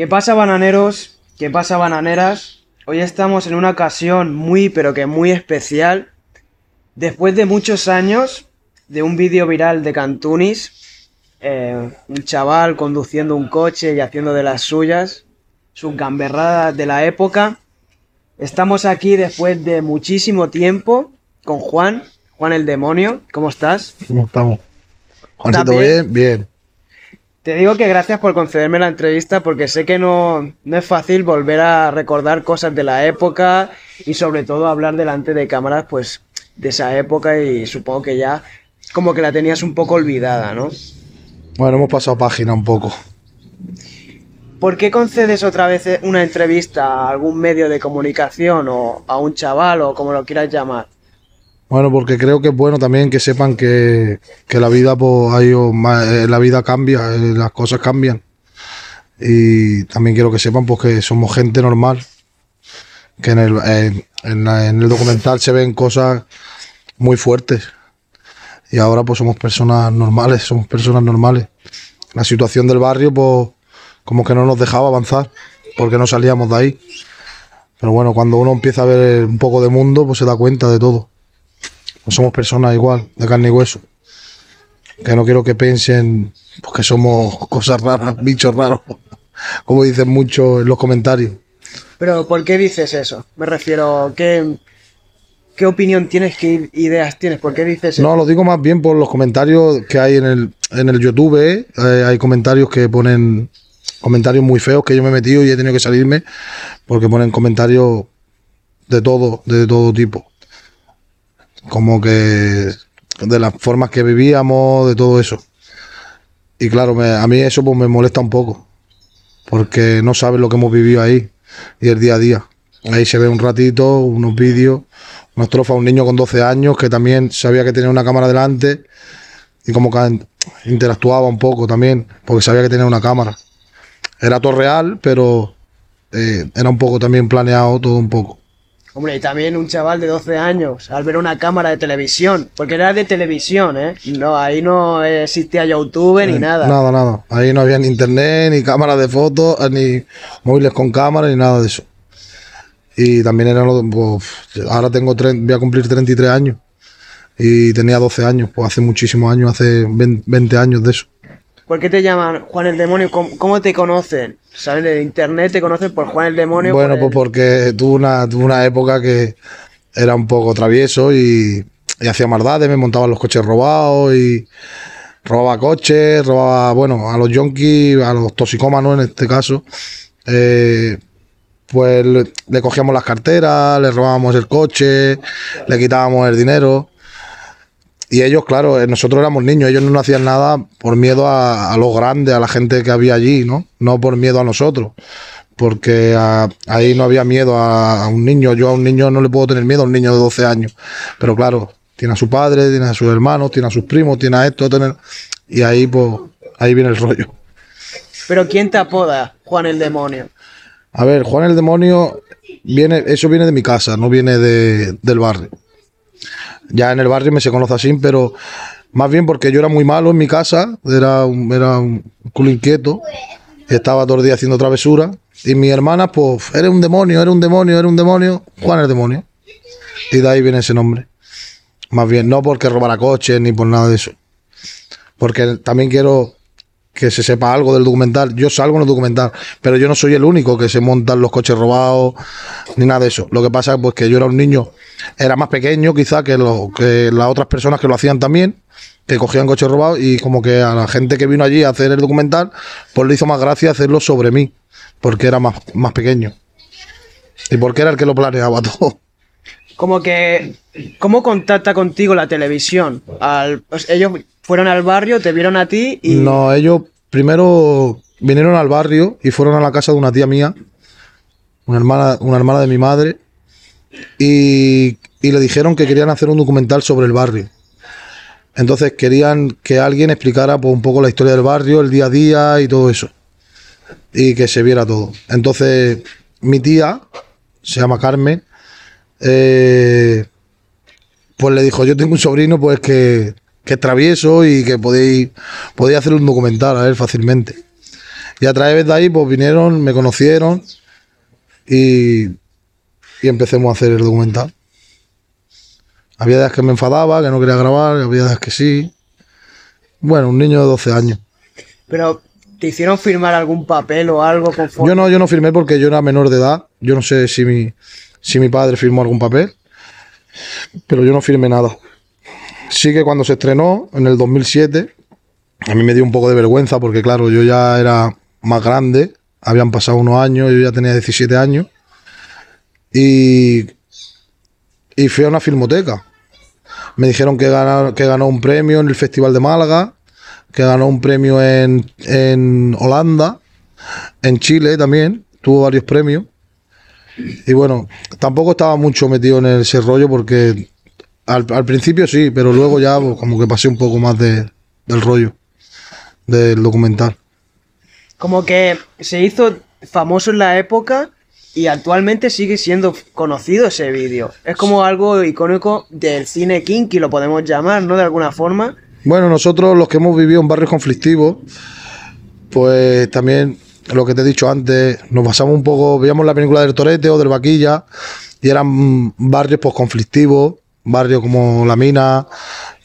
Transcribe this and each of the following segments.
¿Qué pasa bananeros? ¿Qué pasa bananeras? Hoy estamos en una ocasión muy pero que muy especial. Después de muchos años de un vídeo viral de Cantunis, eh, un chaval conduciendo un coche y haciendo de las suyas, sus gamberradas de la época. Estamos aquí después de muchísimo tiempo con Juan, Juan el demonio. ¿Cómo estás? ¿Cómo estamos? Juancito, bien? bien, bien. Te digo que gracias por concederme la entrevista porque sé que no, no es fácil volver a recordar cosas de la época y sobre todo hablar delante de cámaras pues de esa época y supongo que ya como que la tenías un poco olvidada, ¿no? Bueno, hemos pasado página un poco. ¿Por qué concedes otra vez una entrevista a algún medio de comunicación o a un chaval o como lo quieras llamar? Bueno, porque creo que es bueno también que sepan que, que la vida pues, ha ido ma- eh, la vida cambia, eh, las cosas cambian. Y también quiero que sepan pues, que somos gente normal. Que en el, en el documental se ven cosas muy fuertes. Y ahora pues somos personas normales, somos personas normales. La situación del barrio pues como que no nos dejaba avanzar porque no salíamos de ahí. Pero bueno, cuando uno empieza a ver un poco de mundo pues se da cuenta de todo. No somos personas igual, de carne y hueso. Que no quiero que piensen pues, que somos cosas raras, bichos raros, como dicen muchos en los comentarios. Pero ¿por qué dices eso? Me refiero, ¿qué, qué opinión tienes, qué ideas tienes? ¿Por qué dices eso? No, lo digo más bien por los comentarios que hay en el, en el YouTube. ¿eh? Eh, hay comentarios que ponen comentarios muy feos que yo me he metido y he tenido que salirme porque ponen comentarios de todo, de todo tipo. Como que de las formas que vivíamos, de todo eso. Y claro, me- a mí eso pues me molesta un poco. Porque no sabes lo que hemos vivido ahí y el día a día. Ahí se ve un ratito, unos vídeos, una estrofa, un niño con 12 años que también sabía que tenía una cámara delante y como que interactuaba un poco también, porque sabía que tenía una cámara. Era todo real, pero eh, era un poco también planeado, todo un poco. Hombre, y también un chaval de 12 años al ver una cámara de televisión, porque era de televisión, ¿eh? No, ahí no existía YouTube ni nada. Nada, nada. Ahí no había ni internet, ni cámaras de fotos, eh, ni móviles con cámara, ni nada de eso. Y también era, lo- pues, ahora tengo, tre- voy a cumplir 33 años. Y tenía 12 años, pues hace muchísimos años, hace 20 20 años de eso. ¿Por qué te llaman Juan el Demonio? ¿Cómo, cómo te conocen? ¿Sabes? De internet te conocen por Juan el Demonio. Bueno, por pues porque tuve una, tuve una época que era un poco travieso y, y hacía maldades, me montaban los coches robados y robaba coches, robaba, bueno, a los junkies, a los toxicómanos en este caso, eh, pues le cogíamos las carteras, le robábamos el coche, le quitábamos el dinero. Y ellos, claro, eh, nosotros éramos niños, ellos no hacían nada por miedo a, a los grandes, a la gente que había allí, ¿no? No por miedo a nosotros. Porque ah, ahí no había miedo a, a un niño. Yo a un niño no le puedo tener miedo a un niño de 12 años. Pero claro, tiene a su padre, tiene a sus hermanos, tiene a sus primos, tiene a esto, tiene... y ahí pues ahí viene el rollo. Pero ¿quién te apoda Juan el Demonio? A ver, Juan el Demonio, viene, eso viene de mi casa, no viene de- del barrio. Ya en el barrio me se conoce así, pero más bien porque yo era muy malo en mi casa, era un, era un culo inquieto, estaba todo el día haciendo travesuras, y mi hermana, pues, eres un demonio, eres un demonio, eres un demonio, Juan el Demonio. Y de ahí viene ese nombre. Más bien, no porque robara coches ni por nada de eso. Porque también quiero que se sepa algo del documental. Yo salgo en el documental, pero yo no soy el único que se montan los coches robados ni nada de eso. Lo que pasa es pues, que yo era un niño, era más pequeño quizá que, lo, que las otras personas que lo hacían también, que cogían coches robados y como que a la gente que vino allí a hacer el documental, pues le hizo más gracia hacerlo sobre mí, porque era más, más pequeño. Y porque era el que lo planeaba todo. Como que, ¿cómo contacta contigo la televisión? Al- pues, ellos fueron al barrio, te vieron a ti y... No, ellos primero vinieron al barrio y fueron a la casa de una tía mía, una hermana, una hermana de mi madre, y, le dijeron que querían hacer un documental sobre el barrio. Entonces querían que alguien explicara pues, un poco la historia del barrio, el día a día y todo eso. Y que se viera todo. Entonces, mi tía, se llama Carmen, eh, pues le dijo, yo tengo un sobrino pues que, que es travieso y que podéis, podéis hacer un documental a él fácilmente. Y a través de ahí pues vinieron, me conocieron y, y empecemos a hacer el documental. Había días que me enfadaba, que no quería grabar, había días que sí. Bueno, un niño de 12 años. Pero, ¿te hicieron firmar algún papel o algo conforme? Yo no, yo no firmé porque yo era menor de edad. Yo no sé si mi, si mi padre firmó algún papel, pero yo no firmé nada. Sí que cuando se estrenó, en el 2007, a mí me dio un poco de vergüenza porque, claro, yo ya era más grande, habían pasado unos años, yo ya tenía 17 años, y, y fui a una filmoteca. Me dijeron que, gana- que ganó un premio en el Festival de Málaga, que ganó un premio en, en Holanda, en Chile también, tuvo varios premios. Y bueno, tampoco estaba mucho metido en ese rollo porque al, al principio sí, pero luego ya pues, como que pasé un poco más de, del rollo del documental. Como que se hizo famoso en la época y actualmente sigue siendo conocido ese vídeo. Es como algo icónico del cine kinky, lo podemos llamar, ¿no? De alguna forma. Bueno, nosotros los que hemos vivido en barrios conflictivos, pues también lo que te he dicho antes, nos basamos un poco, veíamos la película del Torete o del Vaquilla y eran barrios pues conflictivos, barrios como La Mina,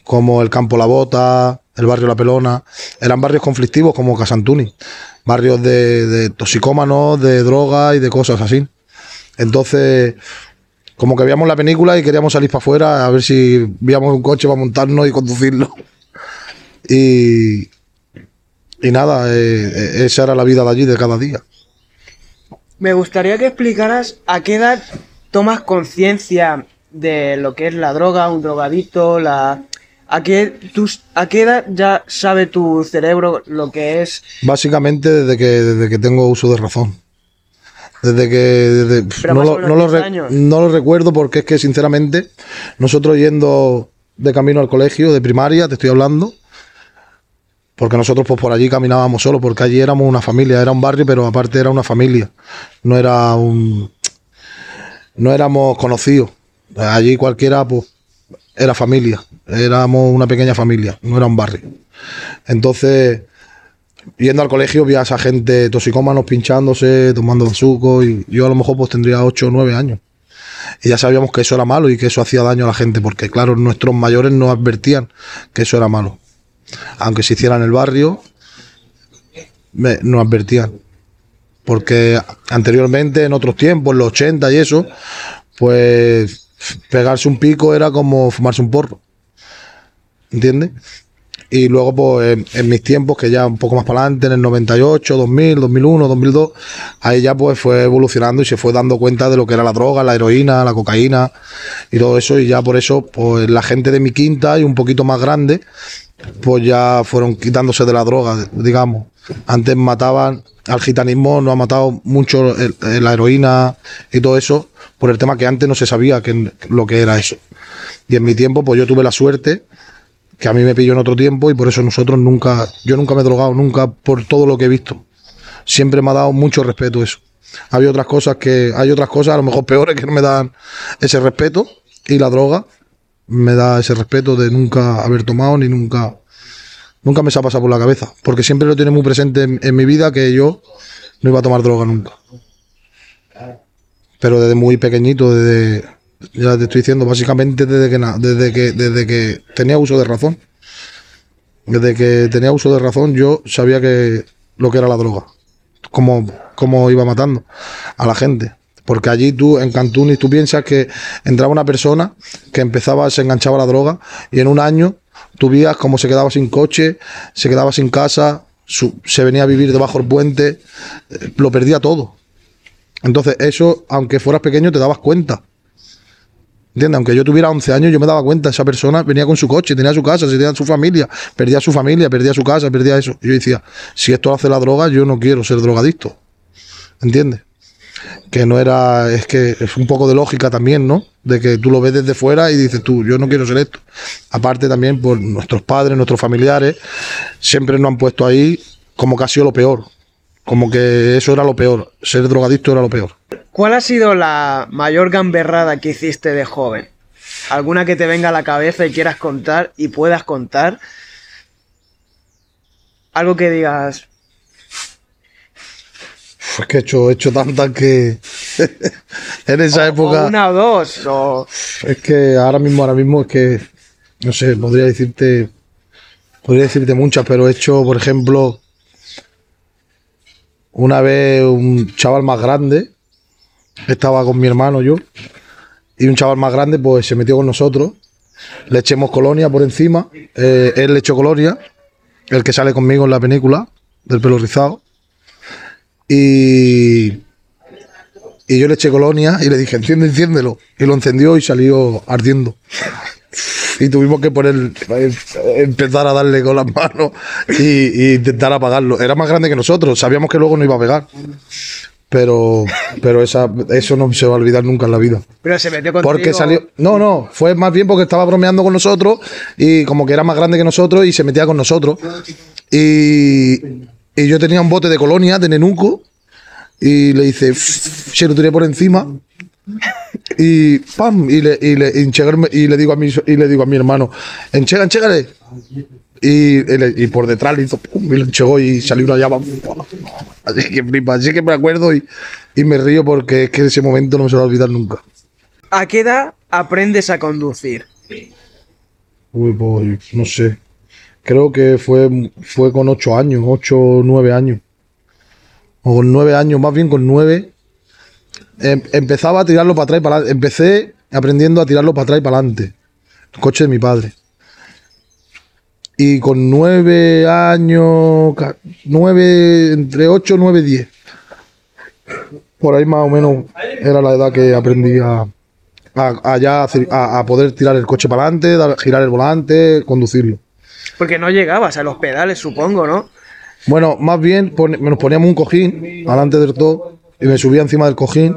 como el Campo La Bota, el barrio La Pelona, eran barrios conflictivos como Casantuni, barrios de, toxicómanos, de droga y de cosas así. Entonces, como que veíamos la película y queríamos salir para afuera a ver si veíamos un coche para montarnos y conducirlo. Y, y nada, eh, eh, esa era la vida de allí de cada día. Me gustaría que explicaras a qué edad tomas conciencia de lo que es la droga, un drogadito, la... ¿A qué, tus, ¿A qué edad ya sabe tu cerebro lo que es Básicamente desde que, desde que tengo uso de razón. Desde que desde- no, lo, no, lo 10 re- años. no lo recuerdo porque es que sinceramente nosotros yendo de camino al colegio de primaria, te estoy hablando, porque nosotros pues por allí caminábamos solos, porque allí éramos una familia, era un barrio, pero aparte era una familia, no era un, no éramos conocidos. Allí cualquiera pues era familia, éramos una pequeña familia, no era un barrio. Entonces yendo al colegio vi a esa gente toxicómanos pinchándose, tomando suco y yo a lo mejor pues tendría 8 o 9 años. Y ya sabíamos que eso era malo y que eso hacía daño a la gente, porque claro, nuestros mayores nos advertían que eso era malo. Aunque se hiciera en el barrio, me- nos advertían. Porque anteriormente, en otros tiempos, en los 80 y eso, pues pegarse un pico era como fumarse un porro. ¿Entiendes? Y luego, pues, en, mis tiempos, que ya un poco más para adelante, en el 98, 2000, 2001, 2002, ahí ya pues fue evolucionando y se fue dando cuenta de lo que era la droga, la heroína, la cocaína y todo eso. Y ya por eso, pues, la gente de mi quinta y un poquito más grande, pues ya fueron quitándose de la droga, digamos. Antes mataban al gitanismo, no ha matado mucho la heroína y todo eso, por el tema que antes no se sabía que, lo que era eso. Y en mi tiempo, pues yo tuve la suerte que a mí me pilló en otro tiempo y por eso nosotros nunca, yo nunca me he drogado, nunca por todo lo que he visto. siempre me ha dado mucho respeto eso. Había otras cosas que, hay otras cosas a lo mejor peores que no me dan ese respeto y la droga me da ese respeto de nunca haber tomado ni nunca, nunca me se ha pasado por la cabeza, porque siempre lo tiene muy presente en, mi vida que yo no iba a tomar droga nunca. Pero desde muy pequeñito, desde, ya te estoy diciendo, básicamente desde que, desde que, desde que tenía uso de razón. Desde que tenía uso de razón, yo sabía que lo que era la droga. Cómo, cómo iba matando a la gente. Porque allí tú, en Cantunis, tú piensas que entraba una persona que empezaba, se enganchaba la droga y en un año tú vías cómo se quedaba sin coche, se quedaba sin casa, se venía a vivir debajo del puente, eh, lo perdía todo. Entonces, eso, aunque fueras pequeño, te dabas cuenta. ¿Entiendes? Aunque yo tuviera 11 años, yo me daba cuenta, esa persona venía con su coche, tenía su casa, tenía su familia, perdía su familia, perdía su casa, perdía eso. Yo decía, si esto lo hace la droga, yo no quiero ser drogadicto. ¿Entiendes? Que no era, es que es un poco de lógica también, ¿no? De que tú lo ves desde fuera y dices tú, yo no quiero ser esto. Aparte también por nuestros padres, nuestros familiares, siempre nos han puesto ahí como que ha sido lo peor. Como que eso era lo peor, ser drogadicto era lo peor. ¿Cuál ha sido la mayor gamberrada que hiciste de joven? ¿Alguna que te venga a la cabeza y quieras contar y puedas contar? Algo que digas, Es que he hecho, he hecho tantas que en esa época. o una o dos, o... Es que ahora mismo, ahora mismo es que, no sé, podría decirte, podría decirte muchas, pero he hecho, por ejemplo, una vez un chaval más grande, estaba con mi hermano yo, y un chaval más grande pues se metió con nosotros, le echemos colonia por encima, eh, él le echó colonia, el que sale conmigo en la película, del pelo rizado, y, y yo le eché colonia y le dije, enciende, enciéndelo. Y lo encendió y salió ardiendo. Y tuvimos que poner, empezar a darle con las manos y, y intentar apagarlo. Era más grande que nosotros, sabíamos que luego no iba a pegar. Pero, pero esa, eso no se va a olvidar nunca en la vida. Pero se metió contigo... Porque salió. No, no, fue más bien porque estaba bromeando con nosotros y como que era más grande que nosotros y se metía con nosotros. Y, y yo tenía un bote de colonia, de nenuco, y le hice. Se lo tiré por encima. Y pam, y le, y le, y le digo a mi y le digo a mi hermano, enchega, enchégale. Y, y por detrás le hizo pum, y lo enchegó y salió una llama. Así que flipa, así que me acuerdo y, y me río porque es que ese momento no me se va a olvidar nunca. ¿A qué edad aprendes a conducir? Uy, pues no sé. Creo que fue, fue con ocho años, ocho o nueve años. O con nueve años, más bien con nueve. Em- empezaba a tirarlo para atrás y para adelante. Empecé aprendiendo a tirarlo para atrás y para adelante. El coche de mi padre. Y con nueve años, ca- nueve, entre ocho, nueve, diez. Por ahí más o menos era la edad que aprendí ya a- a poder tirar el coche para adelante, girar el volante, conducirlo. Porque no llegabas a los pedales, supongo, ¿no? Bueno, más bien nos poníamos un cojín delante del todo y me subía encima del cojín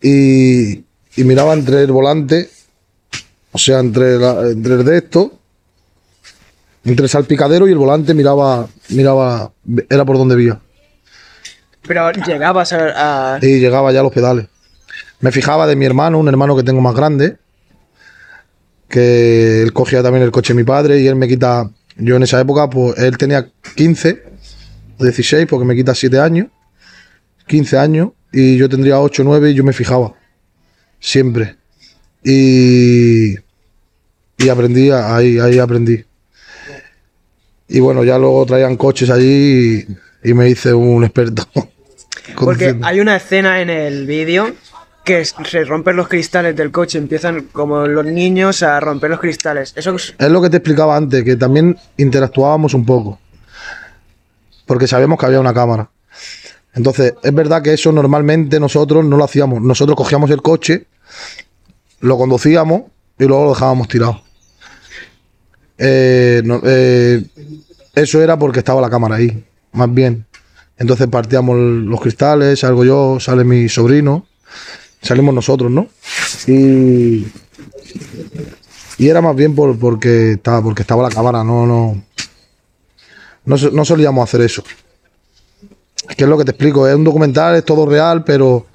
y, y miraba entre el volante, o sea, entre, la- entre el de esto, entre el salpicadero y el volante miraba, miraba, era por donde vía. Pero llegabas a... a- y llegaba ya a los pedales. Me fijaba de mi hermano, un hermano que tengo más grande, que él cogía también el coche de mi padre y él me quita, yo en esa época, pues él tenía 15 o 16, porque me quita 7 años, 15 años, y yo tendría 8 o 9 y yo me fijaba, siempre. Y, y aprendí, ahí, ahí aprendí. Y bueno, ya luego traían coches allí y, y me hice un experto. Porque hay una escena en el vídeo que se rompen los cristales del coche, empiezan como los niños a romper los cristales. Eso es- lo que te explicaba antes, que también interactuábamos un poco. Porque sabíamos que había una cámara. Entonces, es verdad que eso normalmente nosotros no lo hacíamos. Nosotros cogíamos el coche, lo conducíamos y luego lo dejábamos tirado. Eh, eh, eso era porque estaba la cámara ahí, más bien. Entonces partíamos los cristales, salgo yo, sale mi sobrino, salimos nosotros, ¿no? Y, y era más bien por, porque, estaba, porque estaba la cámara, no, no, no, no solíamos hacer eso. es que es lo que te explico, es un documental, es todo real, pero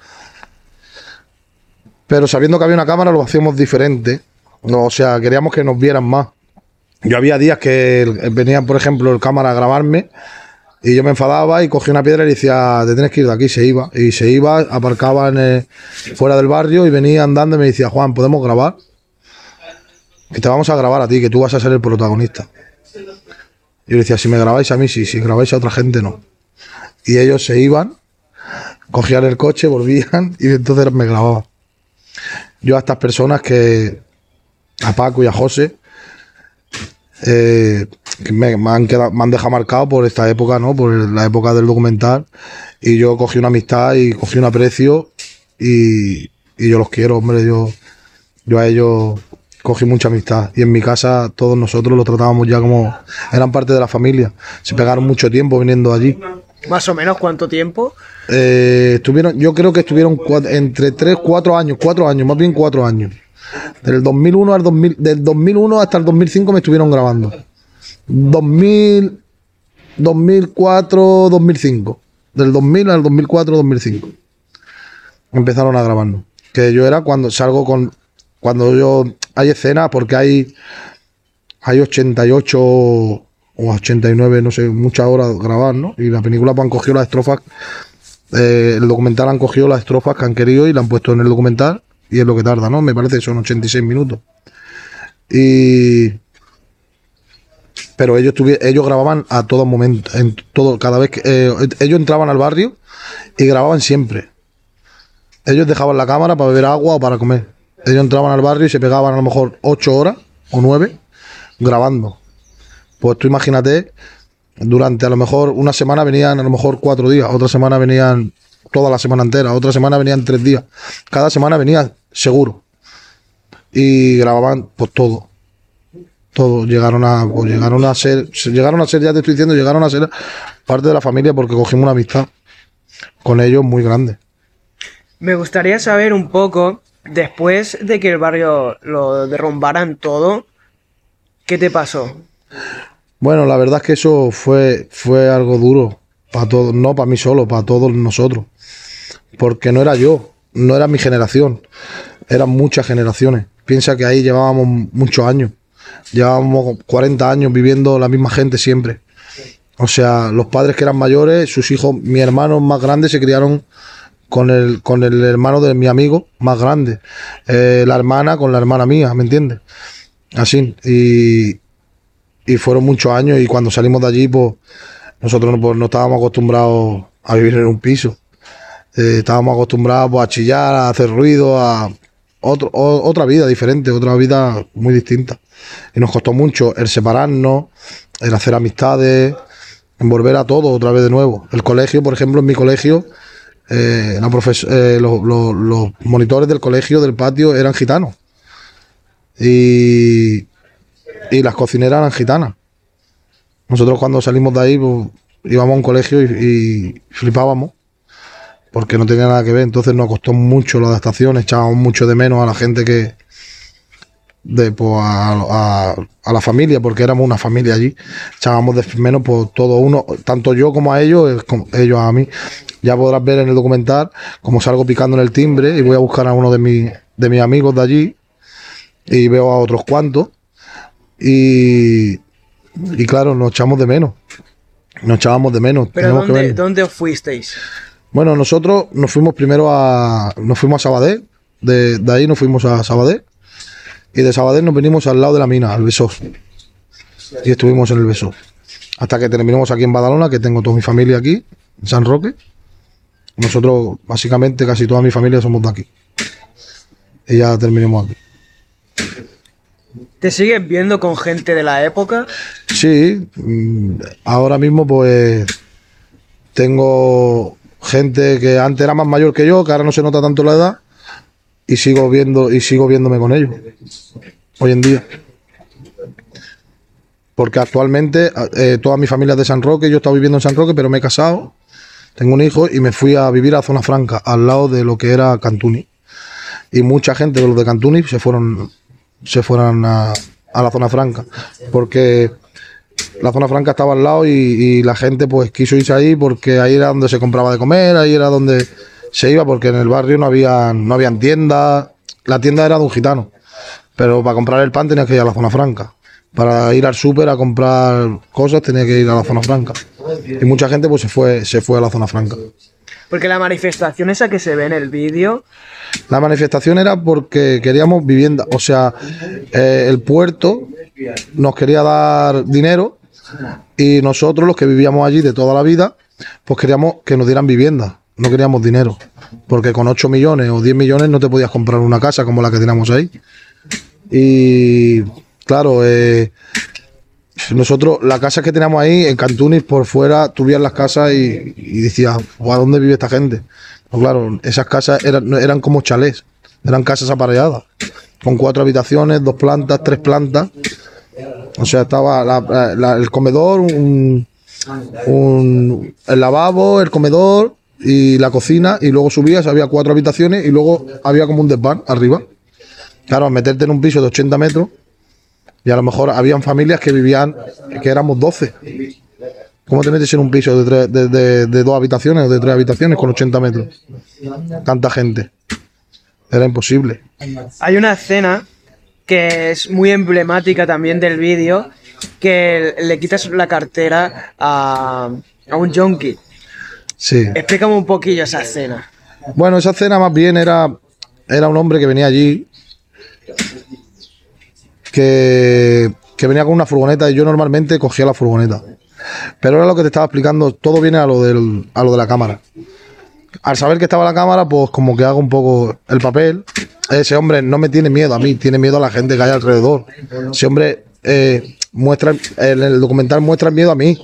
pero sabiendo que había una cámara lo hacíamos diferente. No, o sea, queríamos que nos vieran más. Yo había días que venían, por ejemplo, el cámara a grabarme y yo me enfadaba y cogía una piedra y le decía, te tienes que ir de aquí, se iba. Y se iba, aparcaba fuera del barrio y venía andando y me decía, Juan, ¿podemos grabar? Que te vamos a grabar a ti, que tú vas a ser el protagonista. Y yo le decía, si me grabáis a mí, sí, si grabáis a otra gente, no. Y ellos se iban, cogían el coche, volvían y entonces me grababan. Yo a estas personas que, a Paco y a José, eh, que me, me han quedado- me han dejado marcado por esta época, ¿no? Por la época del documental. Y yo cogí una amistad y cogí un aprecio y, y yo los quiero, hombre. Yo, yo a ellos cogí mucha amistad. Y en mi casa todos nosotros los tratábamos ya como eran parte de la familia. Se pegaron mucho tiempo viniendo allí. Más o menos cuánto tiempo. Eh, estuvieron, yo creo que estuvieron cua- entre 3, 4 años, 4 años, más bien 4 años. Del 2001 al 2000, del 2001 hasta el 2005 me estuvieron grabando. 2000, 2004, 2005. Del 2000 al 2004, 2005. Empezaron a grabarnos. Que yo era cuando salgo con. Cuando yo. Hay escenas, porque hay. Hay 88 o 89, no sé, muchas horas grabar, ¿no? Y la película pues, han cogido las estrofas. eh, el documental han cogido las estrofas que han querido y la han puesto en el documental. Y es lo que tarda, ¿no? Me parece son 86 minutos. Y. Pero ellos, ellos grababan a todo momento, en todo, cada vez que eh, ellos entraban al barrio y grababan siempre. Ellos dejaban la cámara para beber agua o para comer. Ellos entraban al barrio y se pegaban a lo mejor 8 horas o 9 grabando. Pues tú imagínate, durante a lo mejor una semana venían a lo mejor cuatro días, otra semana venían toda la semana entera, otra semana venían tres días. Cada semana venía seguro. Y grababan pues todo. Todo. Llegaron a, pues, llegaron a ser, se- llegaron a ser, ya te estoy diciendo, llegaron a ser parte de la familia porque cogimos una amistad con ellos muy grande. Me gustaría saber un poco, después de que el barrio lo derrumbaran todo, ¿qué te pasó? Bueno, la verdad es que eso fue, fue algo duro para todos, no para mí solo, para todos nosotros. Porque no era yo, no era mi generación, eran muchas generaciones. Piensa que ahí llevábamos muchos años, llevábamos 40 años viviendo la misma gente siempre. O sea, los padres que eran mayores, sus hijos, mi hermano más grande se criaron con el, con el hermano de mi amigo más grande, Eh, la hermana con la hermana mía, ¿me entiendes? Así, y, y fueron muchos años y cuando salimos de allí, pues nosotros no- pues, estábamos acostumbrados a vivir en un piso. Eh, estábamos acostumbrados pues, a chillar, a hacer ruido, a otro- otra vida diferente, otra vida muy distinta. Y nos costó mucho el separarnos, el hacer amistades, en volver a todo otra vez de nuevo. El colegio, por ejemplo, en mi colegio, eh, eh, los monitores del colegio, del patio, eran gitanos. Y, y las cocineras eran gitanas. Nosotros cuando salimos de ahí pues, íbamos a un colegio y, y flipábamos porque no tenía nada que ver. Entonces nos costó mucho la adaptación, echábamos mucho de menos a la gente que de pues, a, a- a la familia, porque éramos una familia allí. Echábamos de menos por todo uno, tanto yo como a ellos, eh, como ellos a mí. Ya podrás ver en el documental como salgo picando en el timbre y voy a buscar a uno de, mis de mis amigos de allí y veo a otros cuantos. Y, y claro, nos echamos de menos. Nos echábamos de menos. ¿Pero Tenemos dónde, dónde os fuisteis? Bueno, nosotros nos fuimos primero a. Nos fuimos a Sabadell. De, de ahí nos fuimos a Sabadell. Y de Sabadell nos venimos al lado de la mina, al Besós. Y estuvimos en el Besós. Hasta que terminamos aquí en Badalona, que tengo toda mi familia aquí, en San Roque. Nosotros, básicamente, casi toda mi familia somos de aquí. Y ya terminamos aquí. ¿Te sigues viendo con gente de la época? Sí, mm, ahora mismo pues tengo gente que antes era más mayor que yo, que ahora no se nota tanto la edad, y sigo viendo y sigo viéndome con ellos hoy en día. Porque actualmente eh, toda mi familia es de San Roque, yo estaba viviendo en San Roque, pero me he casado, tengo un hijo y me fui a vivir a Zona Franca, al lado de lo que era Cantuni. Y mucha gente de los de Cantuni se fueron, se fueron a, a la Zona Franca, porque la zona franca estaba al lado y, y la gente pues quiso irse ahí porque ahí era donde se compraba de comer, ahí era donde se iba porque en el barrio no había no habían tiendas, la tienda era de un gitano, pero para comprar el pan tenías que ir a la zona franca. Para ir al súper a comprar cosas tenía que ir a la zona franca. Y mucha gente pues se fue se fue a la zona franca. Porque la manifestación esa que se ve en el vídeo, La manifestación era porque queríamos vivienda, o sea, eh, el puerto nos quería dar dinero y nosotros los que vivíamos allí de toda la vida, pues queríamos que nos dieran vivienda, no queríamos dinero, porque con 8 millones o 10 millones no te podías comprar una casa como la que teníamos ahí. Y claro, eh, nosotros, la casa que teníamos ahí en Cantunis, por fuera, tú las casas y, y decías, "Guau, ¿dónde vive esta gente? Pues claro, esas casas eran, eran como chalés, eran casas apareadas, con cuatro habitaciones, dos plantas, tres plantas. O sea, estaba el comedor, un, un- el lavabo, el comedor y la cocina, y luego subías, había cuatro habitaciones y luego había como un desván arriba. Claro, meterte en un piso de 80 metros, y a lo mejor habían familias que vivían, que éramos 12. ¿Cómo te metes en un piso de, tres- de dos habitaciones o de tres habitaciones con 80 metros? Tanta gente. Era imposible. hay una escena que es muy emblemática también del vídeo, que le quitas la cartera a, a un junkie. Sí. Explícame un poquillo esa escena. Bueno, esa cena más bien era, era un hombre que venía allí, que, que venía con una furgoneta y yo normalmente cogía la furgoneta. Pero era lo que te estaba explicando, todo viene a lo, del, a lo de la cámara. Al saber que estaba la cámara, pues como que hago un poco el papel. Ese hombre no me tiene miedo a mí, tiene miedo a la gente que hay alrededor. Ese hombre eh, muestra, en el documental muestra el miedo a mí.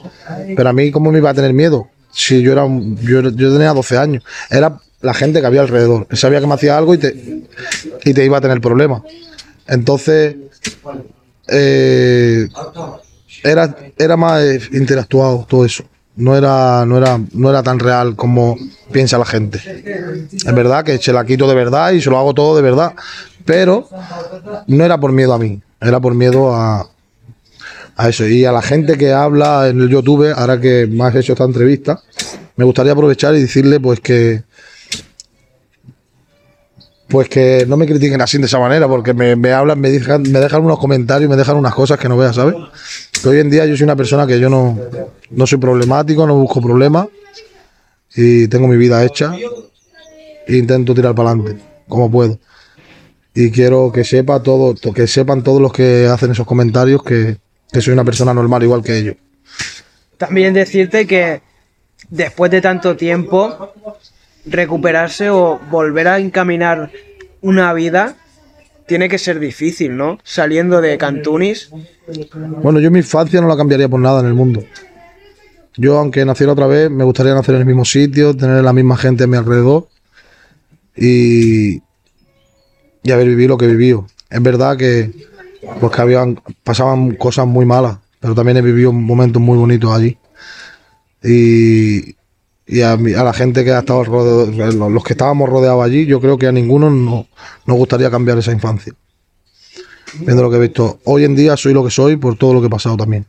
Pero a mí, ¿cómo me iba a tener miedo? Si yo era yo, yo tenía 12 años. Era la gente que había alrededor. Sabía que me hacía algo y te, y te iba a tener problemas. Entonces, eh, era, era más eh, interactuado todo eso. No era, no, era, no era tan real como piensa la gente. Es verdad que se la quito de verdad y se lo hago todo de verdad. Pero no era por miedo a mí, era por miedo a, a eso. Y a la gente que habla en el YouTube, ahora que me has hecho esta entrevista, me gustaría aprovechar y decirle pues que pues que no me critiquen así de esa manera, porque me, hablan, me dejan, me dejan unos comentarios, me dejan unas cosas que no veas, ¿sabes? Que hoy en día yo soy una persona que yo no, no soy problemático, no busco problemas y tengo mi vida hecha e intento tirar para adelante como puedo. Y quiero que sepa todo, to- que sepan todos los que hacen esos comentarios que, que soy una persona normal igual que ellos. También decirte que después de tanto tiempo, recuperarse o volver a encaminar una vida tiene que ser difícil, ¿no? Saliendo de Cantunis. Bueno, yo mi infancia no la cambiaría por nada en el mundo. Yo, aunque naciera otra vez, me gustaría nacer en el mismo sitio, tener la misma gente a mi alrededor y, y haber vivido lo que he vivido. Es verdad que, pues que habían, pasaban cosas muy malas, pero también he vivido momentos muy bonitos allí. Y, y a, mi- a la gente que ha estado rodeado, los que estábamos rodeados allí, yo creo que a ninguno no- nos gustaría cambiar esa infancia viendo lo que he visto. Hoy en día soy lo que soy por todo lo que he pasado también.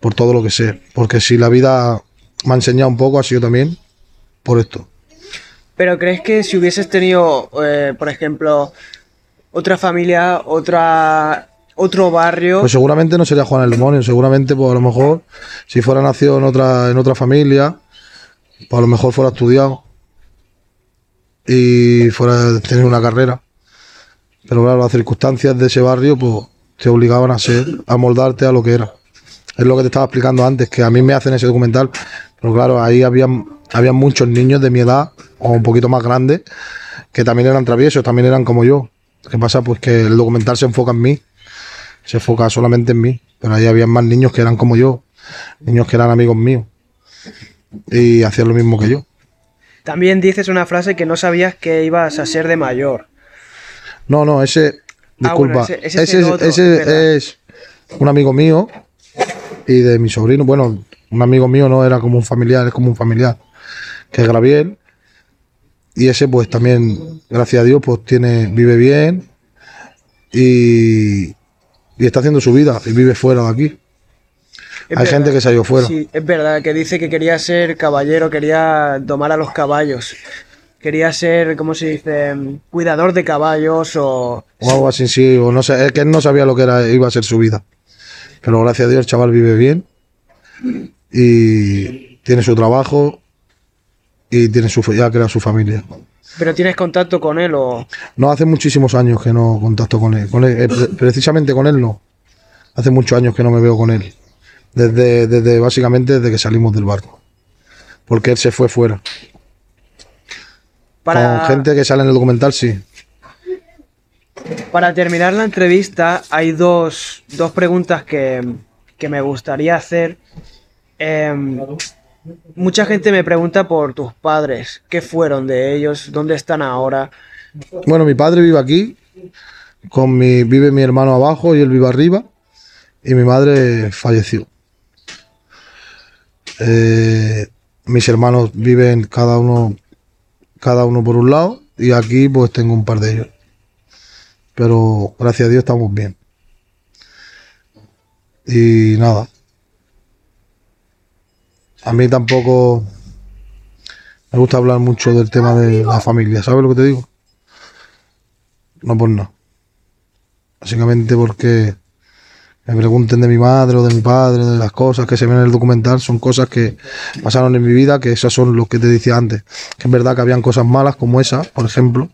Por todo lo que sé. Porque si la vida me ha enseñado un poco, ha sido también por esto. Pero ¿crees que si hubieses tenido, eh, por ejemplo, otra familia, otra otro barrio, Pues seguramente no sería Juan el demonio. Seguramente, pues a lo mejor, si fuera nacido en otra, en otra familia, pues a lo mejor fuera estudiado. Y fuera tener una carrera. Pero claro, las circunstancias de ese barrio, pues te obligaban a ser, a moldarte a lo que era. Es lo que te estaba explicando antes, que a mí me hacen ese documental. Pero claro, ahí habían, habían muchos niños de mi edad, o un poquito más grandes, que también eran traviesos, también eran como yo. ¿Qué pasa? Pues que el documental se enfoca en mí, se enfoca solamente en mí. Pero ahí había más niños que eran como yo, niños que eran amigos míos. Y hacían lo mismo que yo. también dices una frase que no sabías que ibas a ser de mayor. No, no, ese. Ah, bueno, Disculpa. ese- ese ese es otro, ese es un amigo mío y de mi sobrino. Bueno, un amigo mío no era como un familiar, es como un familiar. Que es Graviel. Y ese, pues también, gracias a Dios, pues tiene, vive bien y, y está haciendo su vida y vive fuera de aquí. Es Hay verdad. gente que se ha ido fuera. Sí, es verdad, que dice que quería ser caballero, quería domar a los caballos. Quería ser, ¿cómo se dice? Cuidador de caballos o... O algo así, sí. O no sé, es que él no sabía lo que era, iba a ser su vida. Pero gracias a Dios el chaval vive bien. Y tiene su trabajo. Y tiene su, ya crea su familia. Pero tienes contacto con él o... No, hace muchísimos años que no contacto con él. Con él, eh, pre- precisamente con él no. Hace muchos años que no me veo con él. Desde, desde básicamente desde que salimos del barco. Porque él se fue fuera. Para, Con gente que sale en el documental, sí. para terminar la entrevista hay dos, dos preguntas que, que me gustaría hacer. Em, mucha gente me pregunta por tus padres. ¿Qué fueron de ellos? ¿Dónde están ahora? Bueno, mi padre vive aquí. Con mi, vive mi hermano abajo y él vive arriba. Y mi madre falleció. Eh, mis hermanos viven cada uno, cada uno por un lado. Y aquí pues tengo un par de ellos. Pero gracias a Dios estamos bien. Y nada. A mí tampoco me gusta hablar mucho del tema de la familia. ¿Sabes lo que te digo? No por nada. Básicamente porque me pregunten de mi madre o de mi padre, de las cosas que se ven en el documental, son cosas que pasaron en mi vida, que esas son lo que te decía antes. Que es verdad que habían cosas malas como esa, por ejemplo,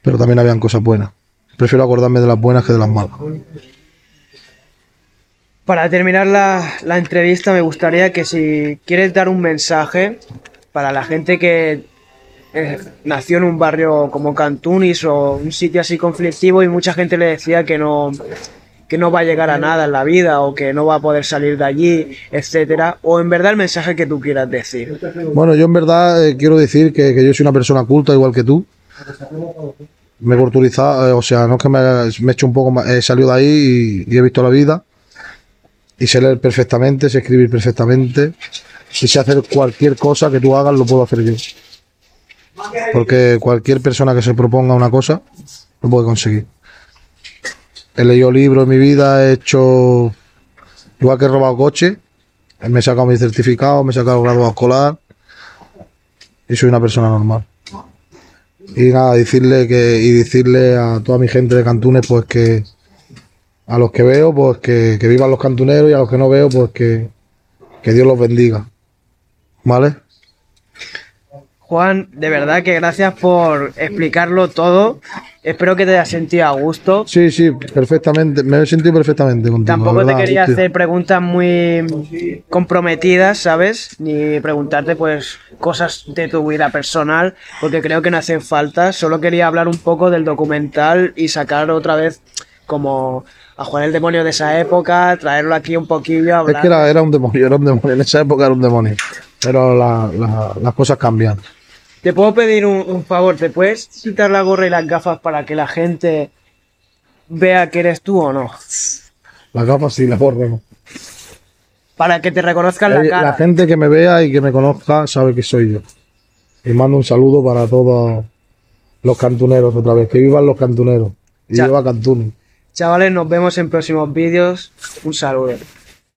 pero también habían cosas buenas. Prefiero acordarme de las buenas que de las malas. Para terminar la, la entrevista me gustaría que si quieres dar un mensaje para la gente que eh, nació en un barrio como Cantunis o un sitio así conflictivo y mucha gente le decía que no que no va a llegar a nada en la vida o que no va a poder salir de allí, etcétera, o en verdad el mensaje que tú quieras decir. Bueno, yo en verdad eh, quiero decir que, yo soy una persona culta igual que tú. Me he culturizado, eh, o sea, no es que me, he hecho un poco más, he salido de ahí y he visto la vida. Y sé leer perfectamente, sé escribir perfectamente. Y sé hacer cualquier cosa que tú hagas, lo puedo hacer yo. Porque cualquier persona que se proponga una cosa, lo puede conseguir. He leído libros en mi vida, he hecho, igual que he robado coche, me he sacado mi certificado, me he sacado el grado escolar y soy una persona normal. Y nada, decirle que y decirle a toda mi gente de Cantunes pues que a los que veo pues que, que vivan los cantuneros y a los que no veo pues que, que Dios los bendiga. ¿Vale? Juan, de verdad que gracias por explicarlo todo. Espero que te hayas sentido a gusto. Sí, sí, perfectamente. Me he sentido perfectamente contigo. Tampoco te quería hacer preguntas muy comprometidas, ¿sabes? Ni preguntarte pues cosas de tu vida personal, porque creo que no hacen falta. Solo quería hablar un poco del documental y sacar otra vez como a Juan el demonio de esa época, traerlo aquí un poquillo, Es hablar. que era, era un demonio, era un demonio. En esa época era un demonio. Pero la- la- las cosas cambian. Te puedo pedir un, un favor, ¿te puedes quitar la gorra y las gafas para que la gente vea que eres tú o no? Las gafas sí, las gorra no. Para que te reconozcan la Eh, cara. La gente que me vea y que me conozca sabe que soy yo. Y mando un saludo para todos los cantuneros otra vez. Que vivan los cantuneros. Y viva Cantún. Chavales, nos vemos en próximos vídeos. Un saludo.